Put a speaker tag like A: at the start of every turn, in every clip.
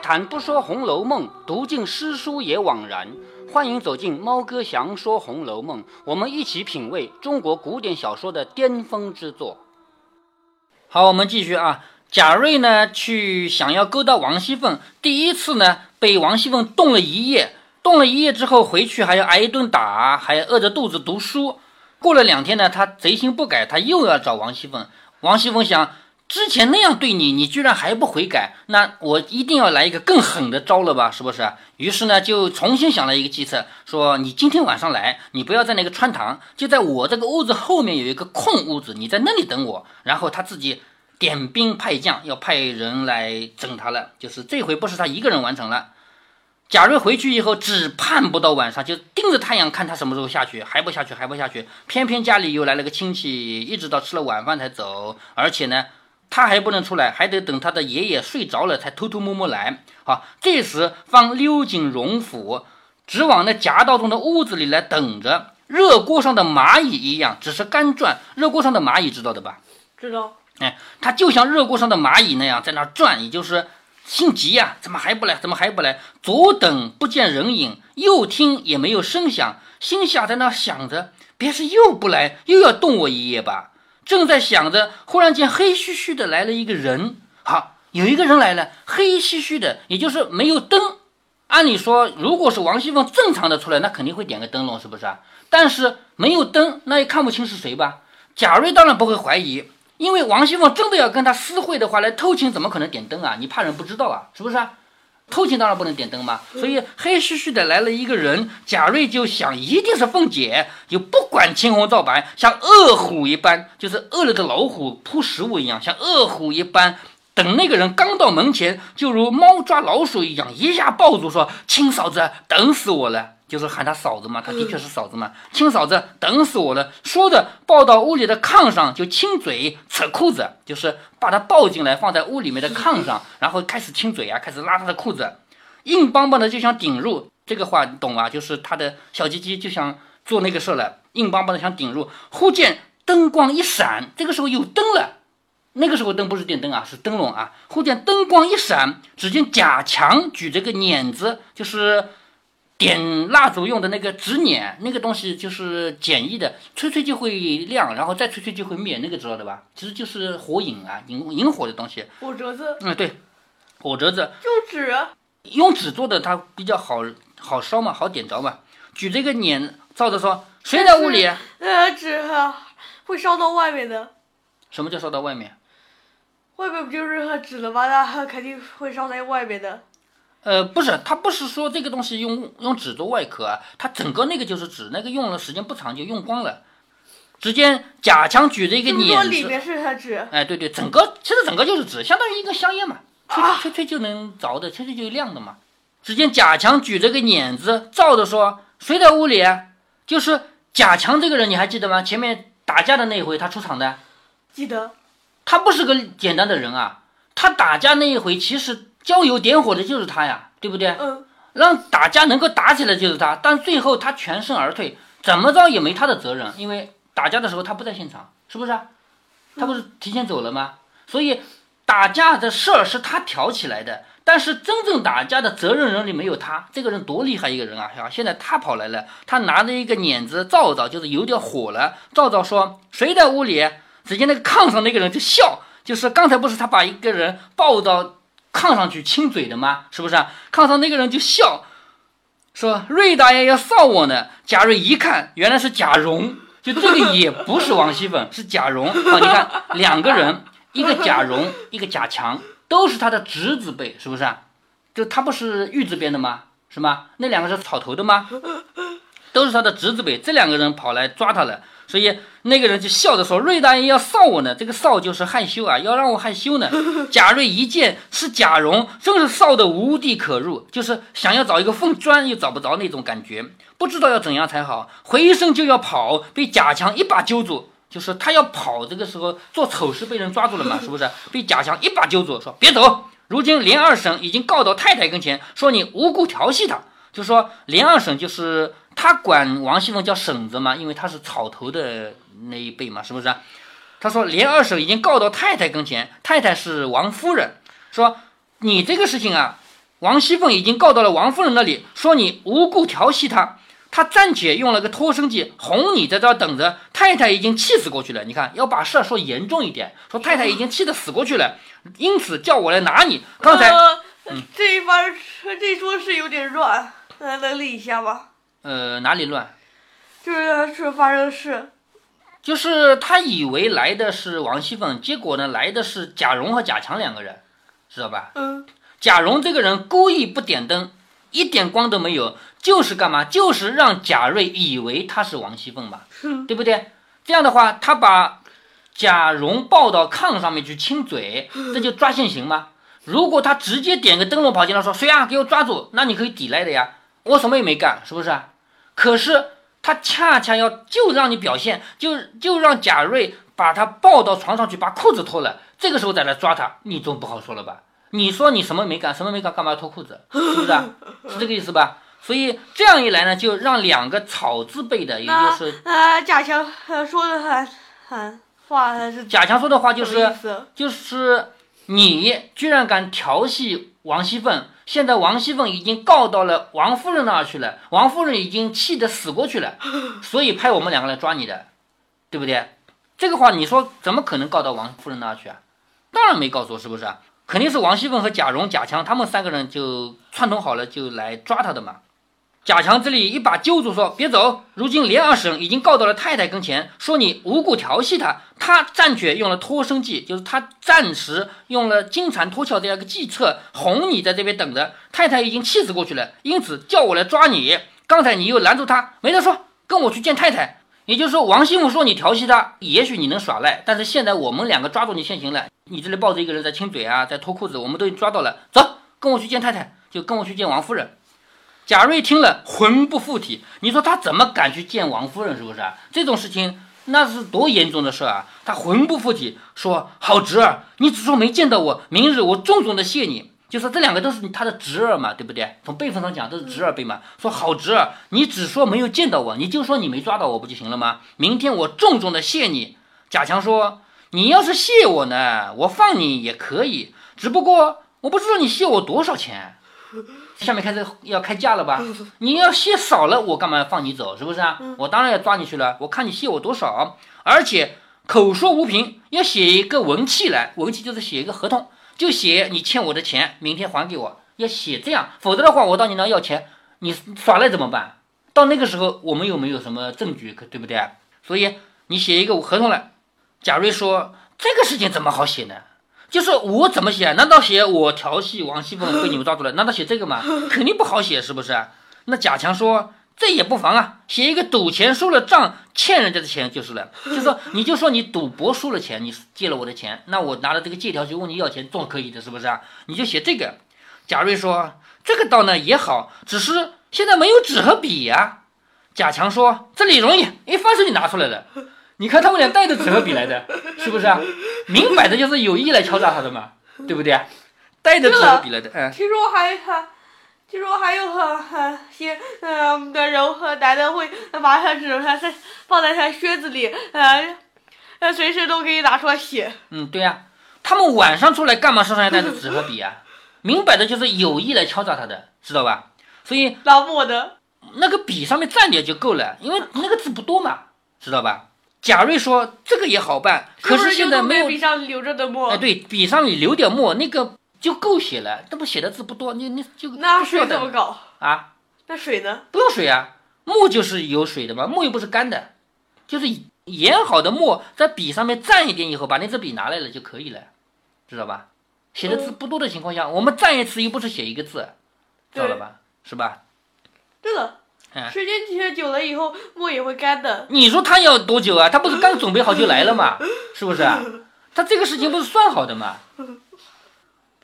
A: 谈不说《红楼梦》，读尽诗书也枉然。欢迎走进猫哥祥说《红楼梦》，我们一起品味中国古典小说的巅峰之作。好，我们继续啊。贾瑞呢，去想要勾搭王熙凤，第一次呢，被王熙凤冻了一夜。冻了一夜之后，回去还要挨一顿打，还要饿着肚子读书。过了两天呢，他贼心不改，他又要找王熙凤。王熙凤想。之前那样对你，你居然还不悔改，那我一定要来一个更狠的招了吧？是不是？于是呢，就重新想了一个计策，说你今天晚上来，你不要在那个穿堂，就在我这个屋子后面有一个空屋子，你在那里等我。然后他自己点兵派将，要派人来整他了。就是这回不是他一个人完成了。贾瑞回去以后，只盼不到晚上，就盯着太阳看他什么时候下去，还不下去，还不下去。偏偏家里又来了个亲戚，一直到吃了晚饭才走，而且呢。他还不能出来，还得等他的爷爷睡着了才偷偷摸摸来。好，这时方溜进荣府，直往那夹道中的屋子里来等着。热锅上的蚂蚁一样，只是干转。热锅上的蚂蚁知道的吧？
B: 知道。
A: 哎，他就像热锅上的蚂蚁那样在那转，也就是心急呀，怎么还不来？怎么还不来？左等不见人影，右听也没有声响，心下在那想着：别是又不来，又要动我一夜吧？正在想着，忽然间黑黢黢的来了一个人。好，有一个人来了，黑黢黢的，也就是没有灯。按理说，如果是王熙凤正常的出来，那肯定会点个灯笼，是不是啊？但是没有灯，那也看不清是谁吧？贾瑞当然不会怀疑，因为王熙凤真的要跟他私会的话，来偷情怎么可能点灯啊？你怕人不知道啊？是不是啊？偷情当然不能点灯嘛，所以黑黢黢的来了一个人，贾瑞就想一定是凤姐，就不管青红皂白，像饿虎一般，就是饿了的老虎扑食物一样，像饿虎一般，等那个人刚到门前，就如猫抓老鼠一样，一下抱住说：“亲嫂子，等死我了。”就是喊他嫂子嘛，他的确是嫂子嘛。亲嫂子，等死我了！说着，抱到屋里的炕上，就亲嘴、扯裤子，就是把他抱进来，放在屋里面的炕上，然后开始亲嘴啊，开始拉他的裤子，硬邦邦的就想顶入。这个话你懂啊？就是他的小鸡鸡就想做那个事了，硬邦邦的想顶入。忽见灯光一闪，这个时候有灯了。那个时候灯不是电灯啊，是灯笼啊。忽见灯光一闪，只见贾强举着个碾子，就是。点蜡烛用的那个纸捻，那个东西就是简易的，吹吹就会亮，然后再吹吹就会灭，那个知道的吧？其实就是火影啊，引引火的东西。
B: 火折子。
A: 嗯，对，火折子。
B: 用纸。
A: 用纸做的，它比较好好烧嘛，好点着嘛。举这个捻，照着说，谁在屋里？
B: 呃，纸会烧到外面的。
A: 什么叫烧到外面？
B: 外面不就是纸了吗？那肯定会烧在外面的。
A: 呃，不是，他不是说这个东西用用纸做外壳啊，它整个那个就是纸，那个用了时间不长就用光了。只见贾强举着一个碾子，
B: 里面是他纸。
A: 哎，对对，整个其实整个就是纸，相当于一个香烟嘛，吹吹吹就能着的，吹吹就亮的嘛。只见贾强举着个碾子，照着说：“谁在屋里？”就是贾强这个人，你还记得吗？前面打架的那一回他出场的，
B: 记得。
A: 他不是个简单的人啊，他打架那一回其实。浇油点火的就是他呀，对不对？
B: 嗯，
A: 让打架能够打起来就是他，但最后他全身而退，怎么着也没他的责任，因为打架的时候他不在现场，是不是？他不是提前走了吗？所以打架的事儿是他挑起来的，但是真正打架的责任人里没有他，这个人多厉害一个人啊！现在他跑来了，他拿着一个碾子照照，就是有点火了，照照说谁在屋里？只见那个炕上那个人就笑，就是刚才不是他把一个人抱到。炕上去亲嘴的吗？是不是啊？炕上那个人就笑，说：“瑞大爷要臊我呢。”贾瑞一看，原来是贾蓉，就这个也不是王熙凤，是贾蓉。啊，你看两个人，一个贾蓉，一个贾强，都是他的侄子辈，是不是啊？就他不是玉字边的吗？是吗？那两个是草头的吗？都是他的侄子辈，这两个人跑来抓他了。所以那个人就笑着说：“瑞大爷要臊我呢，这个臊就是害羞啊，要让我害羞呢。”贾瑞一见是贾蓉，真是臊得无地可入，就是想要找一个缝钻又找不着那种感觉，不知道要怎样才好，回身就要跑，被贾强一把揪住，就是他要跑，这个时候做丑事被人抓住了嘛，是不是？被贾强一把揪住，说：“别走，如今连二婶已经告到太太跟前，说你无故调戏她。”就说连二婶就是他管王熙凤叫婶子嘛，因为他是草头的那一辈嘛，是不是？他说连二婶已经告到太太跟前，太太是王夫人，说你这个事情啊，王熙凤已经告到了王夫人那里，说你无故调戏她。她暂且用了个脱生计，哄你在这儿等着。太太已经气死过去了。你看，要把事儿说严重一点，说太太已经气得死过去了，因此叫我来拿你。刚才，
B: 这一番这一说是有点乱，呃，能理一下吗？
A: 呃，哪里乱？
B: 就是是发生的事，
A: 就是他以为来的是王熙凤，结果呢，来的是贾蓉和贾强两个人，知道吧？
B: 嗯，
A: 贾蓉这个人故意不点灯，一点光都没有，就是干嘛？就是让贾瑞以为他是王熙凤嘛，
B: 嗯
A: 对不对？这样的话，他把贾蓉抱到炕上面去亲嘴，这就抓现行吗？如果他直接点个灯笼跑进来说谁啊，给我抓住，那你可以抵赖的呀，我什么也没干，是不是啊？可是他恰恰要就让你表现，就就让贾瑞把他抱到床上去，把裤子脱了，这个时候再来抓他，你总不好说了吧？你说你什么没干，什么没干，干嘛要脱裤子？是不是啊？是这个意思吧？所以这样一来呢，就让两个草字辈的，也就是
B: 呃，贾强呃说的很很话还是
A: 贾强说的话，就是就是你居然敢调戏王熙凤，现在王熙凤已经告到了王夫人那儿去了，王夫人已经气得死过去了，所以派我们两个来抓你的，对不对？这个话你说怎么可能告到王夫人那儿去啊？当然没告错，是不是啊？肯定是王熙凤和贾蓉、贾强他们三个人就串通好了，就来抓他的嘛。贾强这里一把揪住说：“别走！如今连二婶已经告到了太太跟前，说你无故调戏她。她暂且用了脱生计，就是她暂时用了金蝉脱壳这样一个计策，哄你在这边等着。太太已经气死过去了，因此叫我来抓你。刚才你又拦住他，没得说，跟我去见太太。也就是说，王熙凤说你调戏她，也许你能耍赖，但是现在我们两个抓住你现行了。你这里抱着一个人在亲嘴啊，在脱裤子，我们都已经抓到了。走，跟我去见太太，就跟我去见王夫人。”贾瑞听了魂不附体，你说他怎么敢去见王夫人？是不是啊？这种事情那是多严重的事啊！他魂不附体，说：“好侄儿，你只说没见到我，明日我重重的谢你。”就说这两个都是他的侄儿嘛，对不对？从辈分上讲都是侄儿辈嘛。说好侄儿，你只说没有见到我，你就说你没抓到我不就行了吗？明天我重重的谢你。贾强说：“你要是谢我呢，我放你也可以，只不过我不知道你谢我多少钱。”下面开始要开价了吧？你要谢少了，我干嘛要放你走？是不是啊？我当然要抓你去了。我看你谢我多少，而且口说无凭，要写一个文契来。文契就是写一个合同，就写你欠我的钱，明天还给我。要写这样，否则的话，我到你那要钱，你耍赖怎么办？到那个时候，我们又没有什么证据，可对不对？所以你写一个合同来。贾瑞说：“这个事情怎么好写呢？”就是我怎么写？难道写我调戏王熙凤被你们抓住了？难道写这个吗？肯定不好写，是不是？那贾强说这也不妨啊，写一个赌钱输了账欠人家的钱就是了。就说 你就说你赌博输了钱，你借了我的钱，那我拿着这个借条去问你要钱，总可以的，是不是啊？你就写这个。贾瑞说这个倒呢也好，只是现在没有纸和笔呀、贾强说这里容易，一翻手就拿出来了。你看他们俩带着纸和笔来的，是不是啊？明摆着就是有意来敲诈他的嘛，对不对啊？带着纸和笔来的，嗯，
B: 听说还还，听说还有很很些嗯的人和男的会把他纸他在放在他靴子里，呃，呃随时都可以拿出来写。
A: 嗯，对呀、他们晚上出来干嘛？身上要带着纸和笔啊？明摆着就是有意来敲诈他的，知道吧？所以
B: 老墨的，
A: 那个笔上面蘸点就够了，因为那个字不多嘛，知道吧？贾瑞说这个也好办，可
B: 是
A: 现在没有
B: 笔上留着的墨。
A: 哎，对，笔上你留点墨，那个就够写了。这不写的字不多，你你就
B: 那水怎么搞？
A: 啊？
B: 那水呢？
A: 不用水啊，墨就是有水的嘛，墨又不是干的，就是研好的墨在笔上面蘸一点以后，把那支笔拿来了就可以了，知道吧？写的字不多的情况下，我们蘸一次又不是写一个字，知道了吧？是吧？
B: 对了，
A: 嗯
B: 时间其实久了以后，墨也会干的。
A: 你说他要多久啊？他不是刚准备好就来了吗？是不是啊？他这个事情不是算好的吗？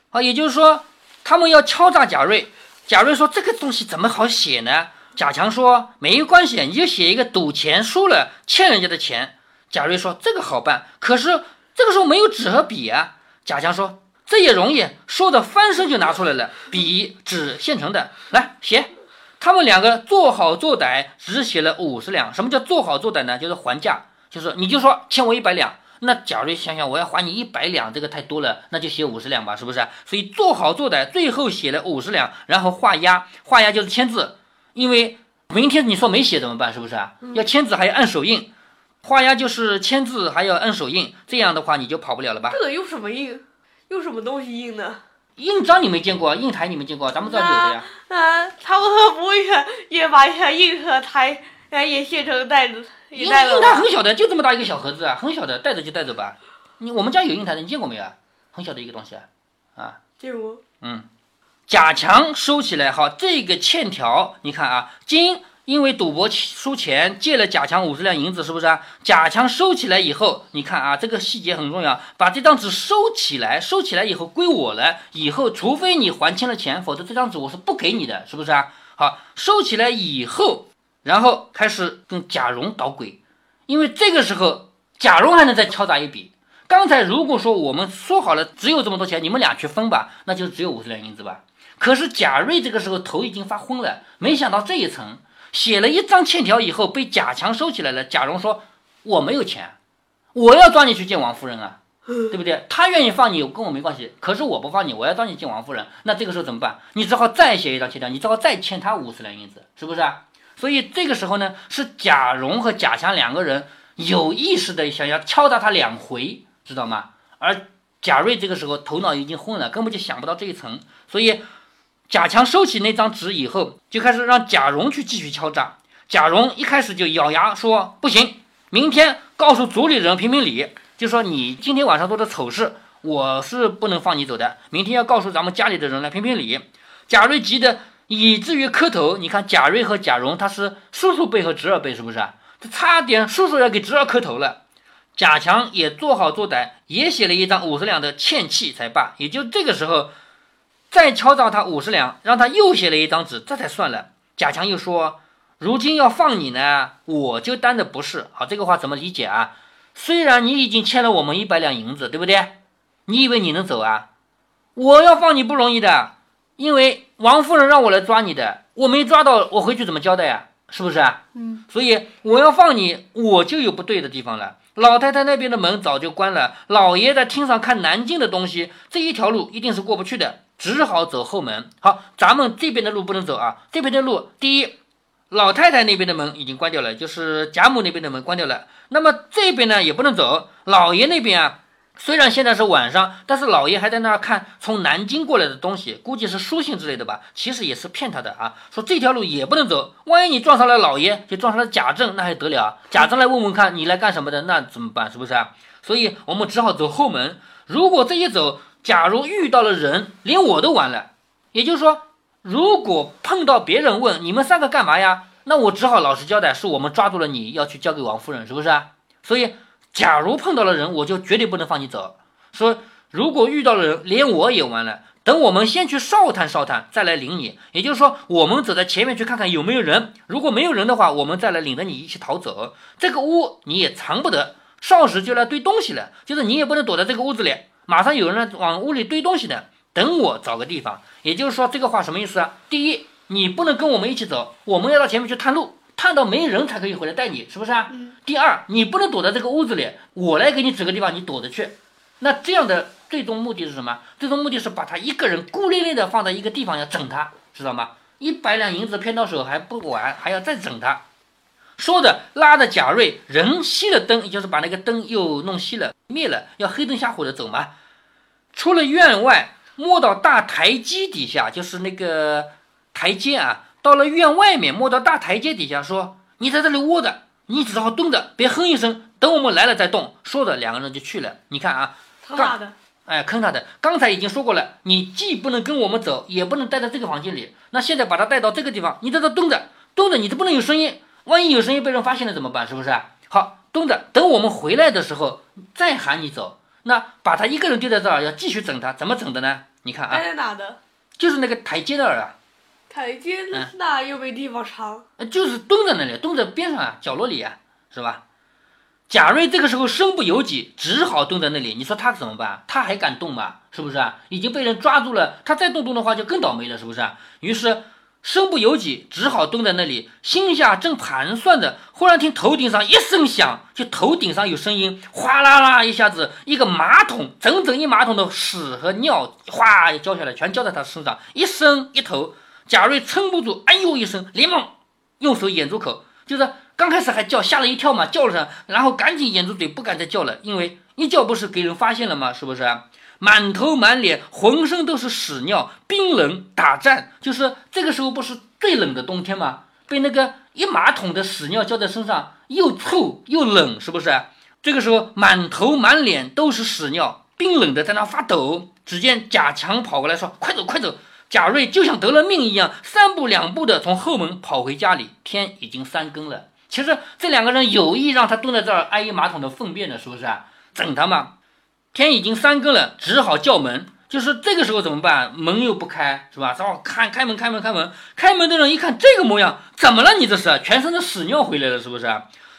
A: 好，也就是说，他们要敲诈贾瑞。贾瑞说：“这个东西怎么好写呢？”贾强说：“没关系，你就写一个赌钱输了欠人家的钱。”贾瑞说：“这个好办，可是这个时候没有纸和笔啊。”贾强说：“这也容易。”说着翻身就拿出来了笔、纸，现成的，来写。他们两个做好做歹，只写了五十两。什么叫做好做歹呢？就是还价，就是你就说欠我一百两，那贾瑞想想，我要还你一百两，这个太多了，那就写五十两吧，是不是？所以做好做歹，最后写了五十两，然后画押，画押就是签字，因为明天你说没写怎么办？是不是啊？要签字还要按手印，画押就是签字还要按手印，这样的话你就跑不了了吧？
B: 这个用什么印？用什么东西印呢？
A: 印章你没见过，印台你没见过，咱们这儿有的呀。
B: 啊，他们会不会也也把印和台呃也写成袋子？
A: 印印台很小的，就这么大一个小盒子啊，很小的，带着就带着吧。你我们家有印台的，你见过没有？很小的一个东西啊，啊。
B: 见过。
A: 嗯，贾强收起来，哈，这个欠条你看啊，今因为赌博输钱，借了贾强五十两银子，是不是啊？贾强收起来以后，你看啊，这个细节很重要，把这张纸收起来，收起来以后归我了。以后除非你还清了钱，否则这张纸我是不给你的，是不是啊？好，收起来以后。然后开始跟贾蓉捣鬼，因为这个时候贾蓉还能再敲诈一笔。刚才如果说我们说好了只有这么多钱，你们俩去分吧，那就只有五十两银子吧。可是贾瑞这个时候头已经发昏了，没想到这一层写了一张欠条以后被贾强收起来了。贾蓉说：“我没有钱，我要抓你去见王夫人啊，对不对？他愿意放你跟我没关系，可是我不放你，我要抓你见王夫人。那这个时候怎么办？你只好再写一张欠条，你只好再欠他五十两银子，是不是啊？”所以这个时候呢，是贾蓉和贾强两个人有意识的想要敲打他两回，知道吗？而贾瑞这个时候头脑已经昏了，根本就想不到这一层。所以贾强收起那张纸以后，就开始让贾蓉去继续敲诈。贾蓉一开始就咬牙说：“不行，明天告诉族里人评评理，就说你今天晚上做的丑事，我是不能放你走的。明天要告诉咱们家里的人来评评理。”贾瑞急得。以至于磕头，你看贾瑞和贾蓉他是叔叔辈和侄儿辈，是不是？他差点叔叔要给侄儿磕头了。贾强也做好做歹，也写了一张五十两的欠契才罢。也就这个时候，再敲诈他五十两，让他又写了一张纸，这才算了。贾强又说：“如今要放你呢，我就担的不是。”好，这个话怎么理解啊？虽然你已经欠了我们一百两银子，对不对？你以为你能走啊？我要放你不容易的。因为王夫人让我来抓你的，我没抓到，我回去怎么交代呀？是不是啊？
B: 嗯，
A: 所以我要放你，我就有不对的地方了。老太太那边的门早就关了，老爷在厅上看南京的东西，这一条路一定是过不去的，只好走后门。好，咱们这边的路不能走啊，这边的路，第一，老太太那边的门已经关掉了，就是贾母那边的门关掉了，那么这边呢也不能走，老爷那边啊。虽然现在是晚上，但是老爷还在那儿看从南京过来的东西，估计是书信之类的吧。其实也是骗他的啊，说这条路也不能走，万一你撞上了老爷，就撞上了贾政，那还得了？贾政来问问看你来干什么的，那怎么办？是不是啊？所以我们只好走后门。如果这一走，假如遇到了人，连我都完了。也就是说，如果碰到别人问你们三个干嘛呀，那我只好老实交代，是我们抓住了你要去交给王夫人，是不是啊？所以。假如碰到了人，我就绝对不能放你走。说如果遇到了人，连我也完了。等我们先去哨探哨探，再来领你。也就是说，我们走在前面去看看有没有人。如果没有人的话，我们再来领着你一起逃走。这个屋你也藏不得，哨时就来堆东西了。就是你也不能躲在这个屋子里，马上有人来往屋里堆东西的。等我找个地方。也就是说，这个话什么意思啊？第一，你不能跟我们一起走，我们要到前面去探路。探到没人才可以回来带你，是不是啊？第二，你不能躲在这个屋子里，我来给你指个地方，你躲着去。那这样的最终目的是什么？最终目的是把他一个人孤零零的放在一个地方要整他，知道吗？一百两银子骗到手还不完，还要再整他。说着，拉着贾瑞人熄了灯，也就是把那个灯又弄熄了、灭了，要黑灯瞎火的走嘛。出了院外，摸到大台阶底下，就是那个台阶啊。到了院外面，摸到大台阶底下，说：“你在这里窝着，你只好蹲着，别哼一声，等我们来了再动。”说着，两个人就去了。你看啊，
B: 坑他的，
A: 哎，坑他的。刚才已经说过了，你既不能跟我们走，也不能待在这个房间里。那现在把他带到这个地方，你在这蹲着，蹲着，你都不能有声音。万一有声音被人发现了怎么办？是不是？好，蹲着，等我们回来的时候再喊你走。那把他一个人丢在这儿，要继续整他，怎么整的呢？你看啊，
B: 待在哪的？
A: 就是那个台阶那儿啊。
B: 台阶那又没地方藏，
A: 就是蹲在那里，蹲在边上啊，角落里啊，是吧？贾瑞这个时候身不由己，只好蹲在那里。你说他怎么办？他还敢动吗？是不是啊？已经被人抓住了，他再动动的话就更倒霉了，是不是？于是身不由己，只好蹲在那里，心下正盘算着，忽然听头顶上一声响，就头顶上有声音，哗啦啦一下子，一个马桶，整整一马桶的屎和尿，哗一浇下来，全浇在他身上，一伸一头，贾瑞撑不住，哎呦一声，连忙用手掩住口，就是刚开始还叫，吓了一跳嘛，叫了声，然后赶紧掩住嘴，不敢再叫了，因为一叫不是给人发现了吗？是不是？满头满脸浑身都是屎尿，冰冷打颤，就是这个时候不是最冷的冬天吗？被那个一马桶的屎尿浇在身上，又臭又冷，是不是？这个时候满头满脸都是屎尿，冰冷的在那发抖。只见贾强跑过来说：“快走快走！”贾瑞就像得了命一样，三步两步的从后门跑回家里。天已经三更了。其实这两个人有意让他蹲在这儿挨一马桶的粪便的，是不是啊？整他嘛！天已经三更了，只好叫门。就是这个时候怎么办？门又不开，是吧？只好开开门，开门，开门。开门的人一看这个模样，怎么了？你这是全身的屎尿回来了，是不是？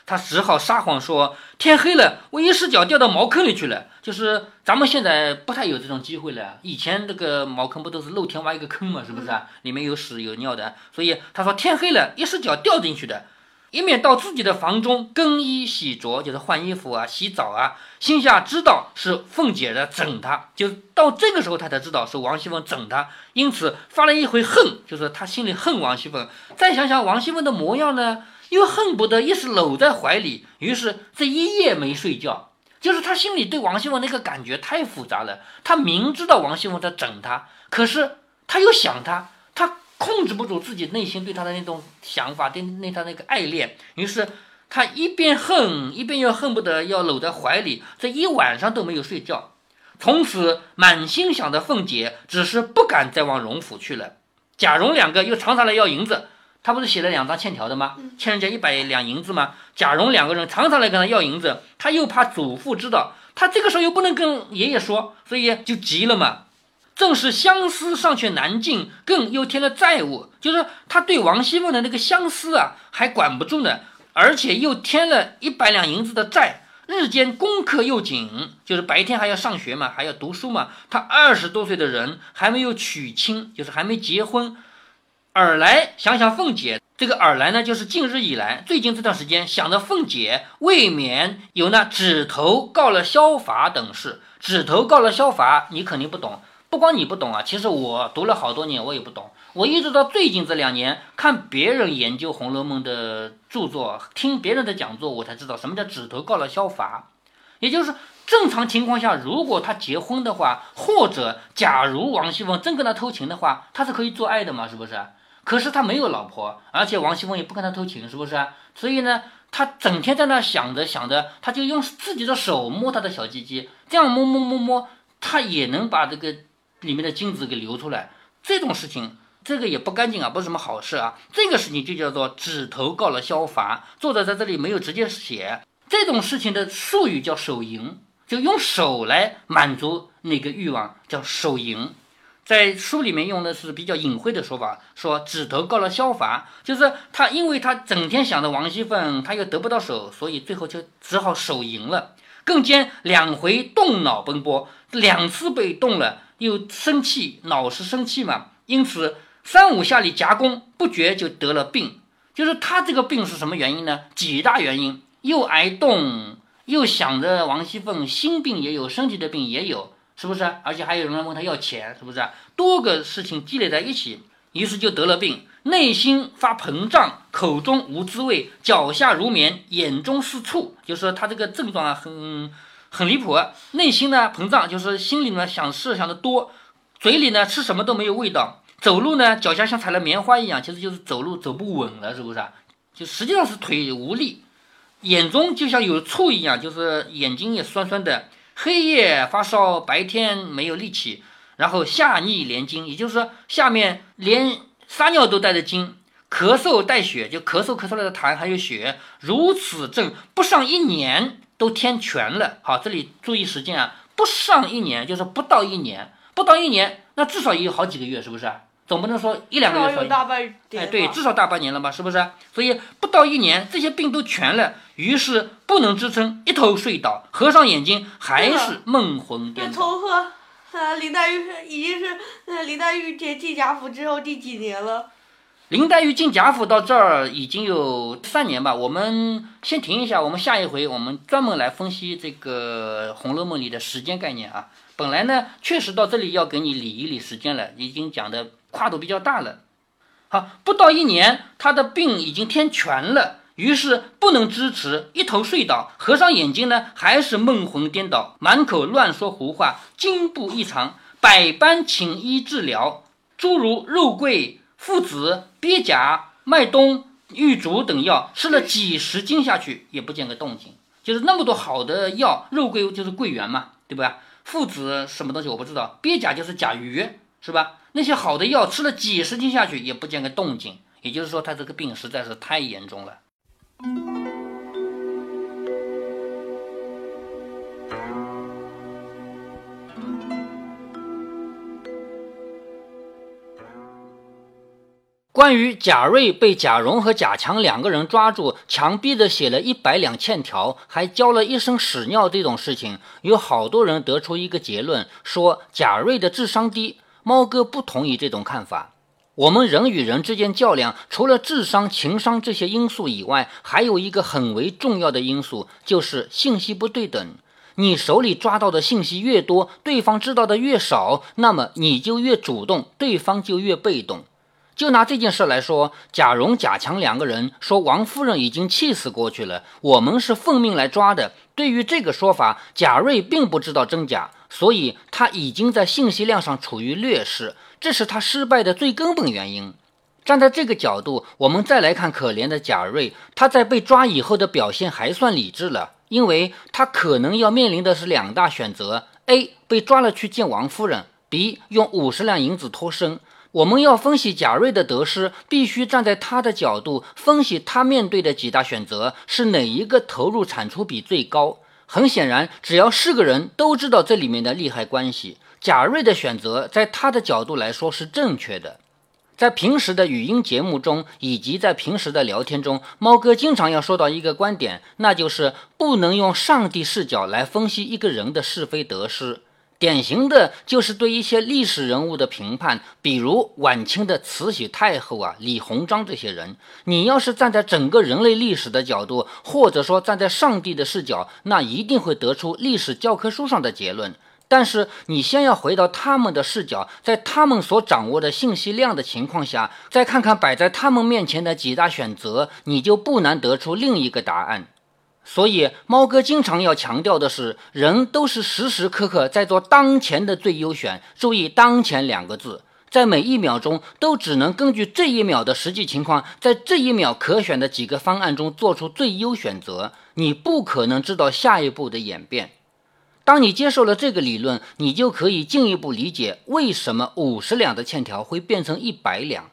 A: 他只好撒谎说天黑了，我一失脚掉到茅坑里去了。就是咱们现在不太有这种机会了。以前这个茅坑不都是露天挖一个坑嘛，是不是？里面有屎有尿的。所以他说天黑了，一失脚掉进去的。一面到自己的房中更衣洗濯，就是换衣服啊、洗澡啊。心下知道是凤姐在整他，就到这个时候他才知道是王熙凤整他，因此发了一回恨，就是他心里恨王熙凤。再想想王熙凤的模样呢，又恨不得一时搂在怀里。于是这一夜没睡觉，就是他心里对王熙凤那个感觉太复杂了。他明知道王熙凤在整他，可是他又想他，他。控制不住自己内心对他的那种想法，对那他那个爱恋，于是他一边恨，一边又恨不得要搂在怀里，这一晚上都没有睡觉。从此满心想着凤姐，只是不敢再往荣府去了。贾蓉两个又常常来要银子，他不是写了两张欠条的吗？欠人家一百两银子吗？贾蓉两个人常常来跟他要银子，他又怕祖父知道，他这个时候又不能跟爷爷说，所以就急了嘛。正是相思尚却难尽，更又添了债务，就是他对王熙凤的那个相思啊，还管不住呢，而且又添了一百两银子的债，日间功课又紧，就是白天还要上学嘛，还要读书嘛。他二十多岁的人还没有娶亲，就是还没结婚。尔来想想凤姐，这个尔来呢，就是近日以来，最近这段时间想着凤姐，未免有那指头告了萧法等事。指头告了萧法，你肯定不懂。不光你不懂啊，其实我读了好多年，我也不懂。我一直到最近这两年看别人研究《红楼梦》的著作，听别人的讲座，我才知道什么叫指头告了消法。也就是正常情况下，如果他结婚的话，或者假如王熙凤真跟他偷情的话，他是可以做爱的嘛，是不是？可是他没有老婆，而且王熙凤也不跟他偷情，是不是？所以呢，他整天在那想着想着，他就用自己的手摸他的小鸡鸡，这样摸摸摸摸，他也能把这个。里面的精子给流出来，这种事情，这个也不干净啊，不是什么好事啊。这个事情就叫做指头告了萧法。作者在这里没有直接写这种事情的术语叫手淫，就用手来满足那个欲望，叫手淫。在书里面用的是比较隐晦的说法，说指头告了萧法，就是他因为他整天想着王熙凤，他又得不到手，所以最后就只好手淫了。更兼两回动脑奔波，两次被动了。又生气，老是生气嘛，因此三五下里夹攻，不觉就得了病。就是他这个病是什么原因呢？几大原因，又挨冻，又想着王熙凤，心病也有，身体的病也有，是不是？而且还有人来问他要钱，是不是？多个事情积累在一起，于是就得了病，内心发膨胀，口中无滋味，脚下如棉，眼中是醋，就是说他这个症状啊，很。很离谱，内心呢膨胀，就是心里呢想事想的多，嘴里呢吃什么都没有味道，走路呢脚下像踩了棉花一样，其实就是走路走不稳了，是不是啊？就实际上是腿无力，眼中就像有醋一样，就是眼睛也酸酸的，黑夜发烧，白天没有力气，然后下逆连筋，也就是说下面连撒尿都带着筋，咳嗽带血，就咳嗽咳出来的痰还有血，如此症不上一年。都添全了，好，这里注意时间啊，不上一年，就是不到一年，不到一年，那至少也有好几个月，是不是？总不能说一两个月。
B: 少大半
A: 年。哎，对，至少大半年了吧，是不是？所以不到一年，这些病都全了，于是不能支撑，一头睡倒，合上眼睛还是梦魂颠倒。
B: 从林黛玉是已经是呃林黛玉进进贾府之后第几年了？
A: 林黛玉进贾府到这儿已经有三年吧，我们先停一下，我们下一回我们专门来分析这个《红楼梦》里的时间概念啊。本来呢，确实到这里要给你理一理时间了，已经讲的跨度比较大了。好，不到一年，他的病已经添全了，于是不能支持，一头睡倒，合上眼睛呢，还是梦魂颠倒，满口乱说胡话，惊怖异常，百般请医治疗，诸如肉桂。附子、鳖甲、麦冬、玉竹等药吃了几十斤下去，也不见个动静。就是那么多好的药，肉桂就是桂圆嘛，对吧？附子什么东西我不知道，鳖甲就是甲鱼，是吧？那些好的药吃了几十斤下去，也不见个动静。也就是说，他这个病实在是太严重了。关于贾瑞被贾蓉和贾强两个人抓住，强逼的写了一百两欠条，还交了一身屎尿这种事情，有好多人得出一个结论，说贾瑞的智商低。猫哥不同意这种看法。我们人与人之间较量，除了智商、情商这些因素以外，还有一个很为重要的因素，就是信息不对等。你手里抓到的信息越多，对方知道的越少，那么你就越主动，对方就越被动。就拿这件事来说，贾蓉、贾强两个人说王夫人已经气死过去了，我们是奉命来抓的。对于这个说法，贾瑞并不知道真假，所以他已经在信息量上处于劣势，这是他失败的最根本原因。站在这个角度，我们再来看可怜的贾瑞，他在被抓以后的表现还算理智了，因为他可能要面临的是两大选择：A 被抓了去见王夫人；B 用五十两银子脱身。我们要分析贾瑞的得失，必须站在他的角度分析他面对的几大选择是哪一个投入产出比最高。很显然，只要是个人都知道这里面的利害关系。贾瑞的选择在他的角度来说是正确的。在平时的语音节目中，以及在平时的聊天中，猫哥经常要说到一个观点，那就是不能用上帝视角来分析一个人的是非得失。典型的就是对一些历史人物的评判，比如晚清的慈禧太后啊、李鸿章这些人。你要是站在整个人类历史的角度，或者说站在上帝的视角，那一定会得出历史教科书上的结论。但是你先要回到他们的视角，在他们所掌握的信息量的情况下，再看看摆在他们面前的几大选择，你就不难得出另一个答案。所以，猫哥经常要强调的是，人都是时时刻刻在做当前的最优选。注意“当前”两个字，在每一秒钟都只能根据这一秒的实际情况，在这一秒可选的几个方案中做出最优选择。你不可能知道下一步的演变。当你接受了这个理论，你就可以进一步理解为什么五十两的欠条会变成一百两。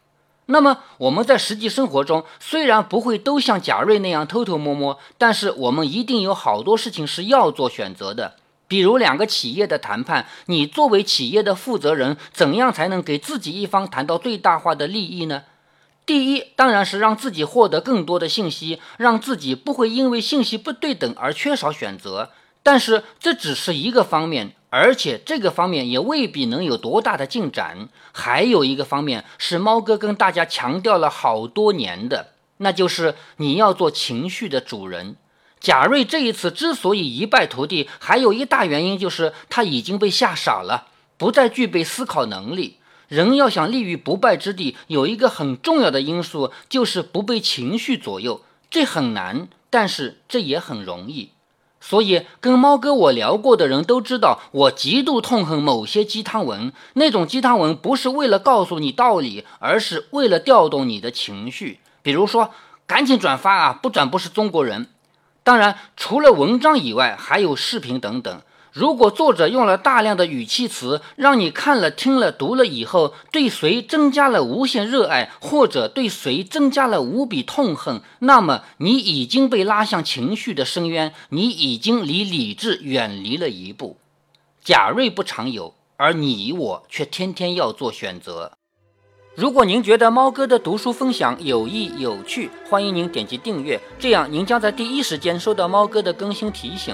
A: 那么我们在实际生活中虽然不会都像贾瑞那样偷偷摸摸，但是我们一定有好多事情是要做选择的。比如两个企业的谈判，你作为企业的负责人，怎样才能给自己一方谈到最大化的利益呢？第一，当然是让自己获得更多的信息，让自己不会因为信息不对等而缺少选择。但是这只是一个方面。而且这个方面也未必能有多大的进展。还有一个方面是猫哥跟大家强调了好多年的，那就是你要做情绪的主人。贾瑞这一次之所以一败涂地，还有一大原因就是他已经被吓傻了，不再具备思考能力。人要想立于不败之地，有一个很重要的因素就是不被情绪左右。这很难，但是这也很容易。所以，跟猫哥我聊过的人都知道，我极度痛恨某些鸡汤文。那种鸡汤文不是为了告诉你道理，而是为了调动你的情绪。比如说，赶紧转发啊，不转不是中国人。当然，除了文章以外，还有视频等等。如果作者用了大量的语气词，让你看了、听了、读了以后，对谁增加了无限热爱，或者对谁增加了无比痛恨，那么你已经被拉向情绪的深渊，你已经离理智远离了一步。贾瑞不常有，而你我却天天要做选择。如果您觉得猫哥的读书分享有益有趣，欢迎您点击订阅，这样您将在第一时间收到猫哥的更新提醒。